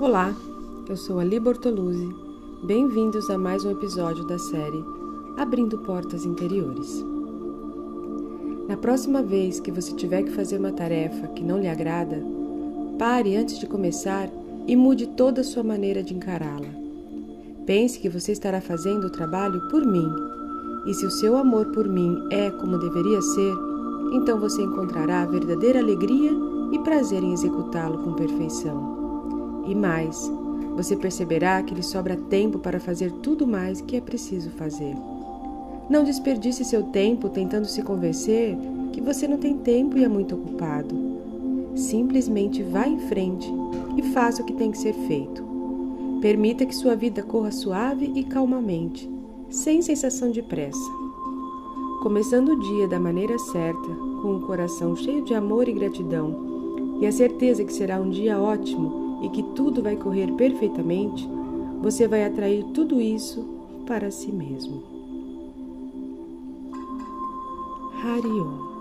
Olá, eu sou Ali Bortoluzzi. Bem-vindos a mais um episódio da série Abrindo Portas Interiores. Na próxima vez que você tiver que fazer uma tarefa que não lhe agrada, pare antes de começar e mude toda a sua maneira de encará-la. Pense que você estará fazendo o trabalho por mim, e se o seu amor por mim é como deveria ser, então você encontrará verdadeira alegria e prazer em executá-lo com perfeição. E mais, você perceberá que lhe sobra tempo para fazer tudo mais que é preciso fazer. Não desperdice seu tempo tentando se convencer que você não tem tempo e é muito ocupado. Simplesmente vá em frente e faça o que tem que ser feito. Permita que sua vida corra suave e calmamente, sem sensação de pressa. Começando o dia da maneira certa, com o coração cheio de amor e gratidão, e a certeza que será um dia ótimo e que tudo vai correr perfeitamente, você vai atrair tudo isso para si mesmo. Harion